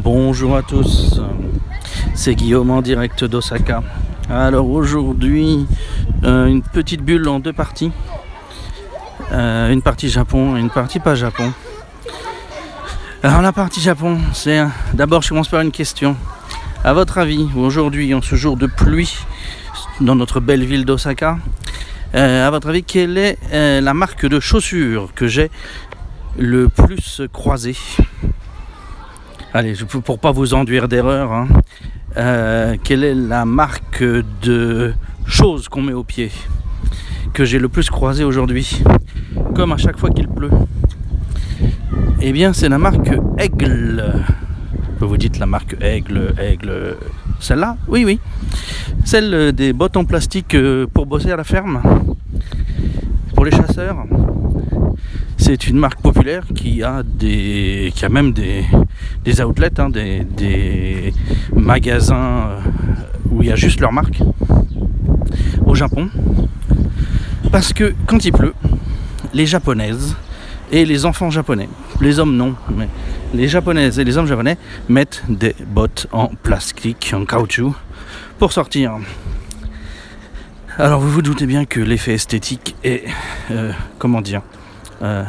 Bonjour à tous, c'est Guillaume en direct d'Osaka. Alors aujourd'hui, euh, une petite bulle en deux parties. Euh, une partie Japon et une partie pas Japon. Alors la partie Japon, c'est d'abord je commence par une question. À votre avis, aujourd'hui, en ce jour de pluie dans notre belle ville d'Osaka, euh, à votre avis, quelle est la marque de chaussures que j'ai le plus croisée? Allez, pour pas vous enduire d'erreur, hein, euh, quelle est la marque de choses qu'on met au pied que j'ai le plus croisé aujourd'hui, comme à chaque fois qu'il pleut? Eh bien, c'est la marque Aigle. Vous dites la marque Aigle, Aigle, celle-là? Oui, oui. Celle des bottes en plastique euh, pour bosser à la ferme, pour les chasseurs. C'est une marque populaire qui a des, qui a même des, outlets, hein, des, magasins euh, où il y a juste leur marque au Japon. Parce que quand il pleut, les japonaises et les enfants japonais, les hommes non, mais les japonaises et les hommes japonais mettent des bottes en plastique, en caoutchouc pour sortir. Alors vous vous doutez bien que l'effet esthétique est, euh, comment dire, euh,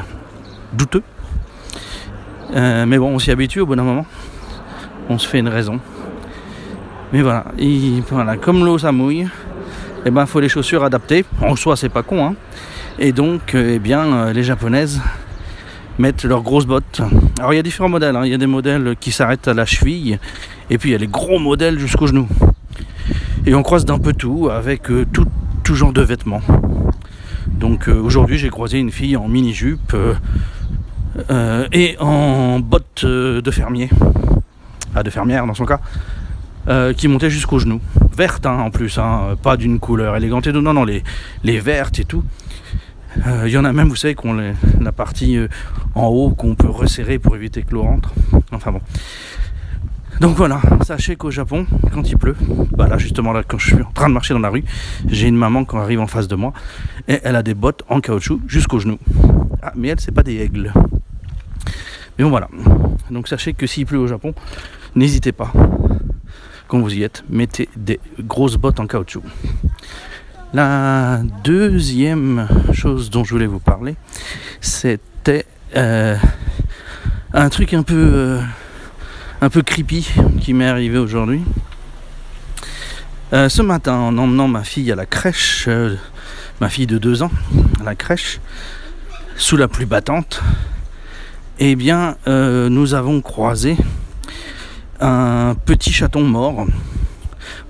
douteux. Euh, mais bon, on s'y habitue au d'un moment. On se fait une raison. Mais voilà, comme l'eau ça mouille, et eh ben faut les chaussures adaptées. En soi, c'est pas con, hein. Et donc, euh, eh bien, les japonaises mettent leurs grosses bottes. Alors il y a différents modèles. Hein. Il y a des modèles qui s'arrêtent à la cheville, et puis il y a les gros modèles jusqu'au genou. Et on croise d'un peu tout avec tout, tout, genre de vêtements. Donc aujourd'hui, j'ai croisé une fille en mini jupe euh, et en bottes euh, de fermier, ah, de fermière dans son cas, euh, qui montait jusqu'aux genoux. Verte hein, en plus, hein, pas d'une couleur élégante et non, non, les, les vertes et tout. Il y en a même, vous savez, qu'on la partie en haut qu'on peut resserrer pour éviter que l'eau rentre. Enfin bon. Donc voilà, sachez qu'au Japon, quand il pleut, bah là justement là quand je suis en train de marcher dans la rue, j'ai une maman qui arrive en face de moi et elle a des bottes en caoutchouc jusqu'aux genoux. Ah mais elle c'est pas des aigles. Mais bon voilà. Donc sachez que s'il pleut au Japon, n'hésitez pas. Quand vous y êtes, mettez des grosses bottes en caoutchouc. La deuxième chose dont je voulais vous parler, c'était euh, un truc un peu, euh, un peu creepy qui m'est arrivé aujourd'hui. Euh, ce matin, en emmenant ma fille à la crèche, ma fille de 2 ans, à la crèche, sous la pluie battante, eh bien, euh, nous avons croisé un petit chaton mort,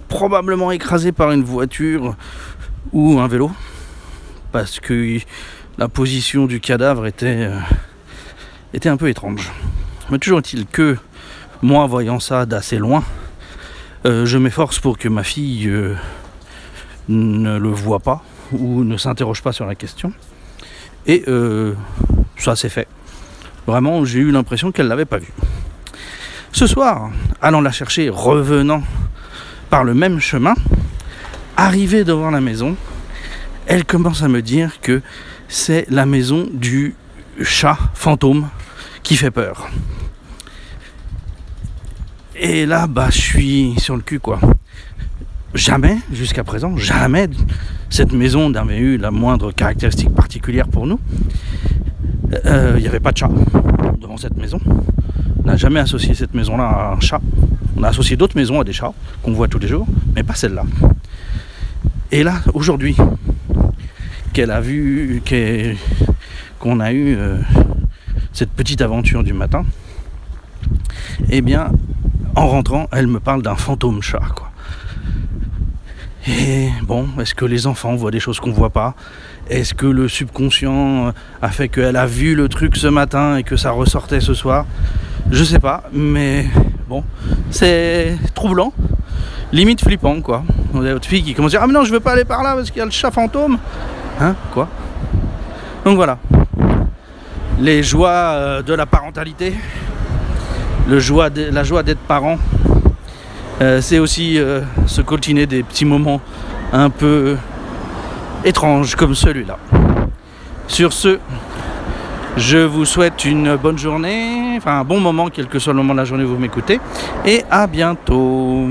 probablement écrasé par une voiture ou un vélo, parce que la position du cadavre était, euh, était un peu étrange. Mais toujours est-il que, moi, voyant ça d'assez loin, euh, je m'efforce pour que ma fille ne le voit pas ou ne s'interroge pas sur la question. Et ça s'est fait. Vraiment, j'ai eu l'impression qu'elle ne l'avait pas vu. Ce soir, allant la chercher, revenant par le même chemin, arrivée devant la maison, elle commence à me dire que c'est la maison du chat fantôme qui fait peur. Et là, bah, je suis sur le cul, quoi. Jamais, jusqu'à présent, jamais cette maison n'avait eu la moindre caractéristique particulière pour nous. Euh, il n'y avait pas de chat devant cette maison. On n'a jamais associé cette maison-là à un chat. On a associé d'autres maisons à des chats qu'on voit tous les jours, mais pas celle-là. Et là, aujourd'hui, qu'elle a vu, qu'on a eu euh, cette petite aventure du matin, eh bien, en rentrant, elle me parle d'un fantôme chat, quoi. Et bon, est-ce que les enfants voient des choses qu'on voit pas? Est-ce que le subconscient a fait qu'elle a vu le truc ce matin et que ça ressortait ce soir? Je sais pas, mais bon, c'est troublant, limite flippant quoi. On a votre fille qui commence à dire Ah mais non, je veux pas aller par là parce qu'il y a le chat fantôme. Hein Quoi? Donc voilà. Les joies euh, de la parentalité, la joie d'être parent euh, c'est aussi euh, se coltiner des petits moments un peu étranges comme celui-là. Sur ce, Je vous souhaite une bonne journée, enfin un bon moment, quel que soit le moment de la journée où vous m'écoutez, et à bientôt.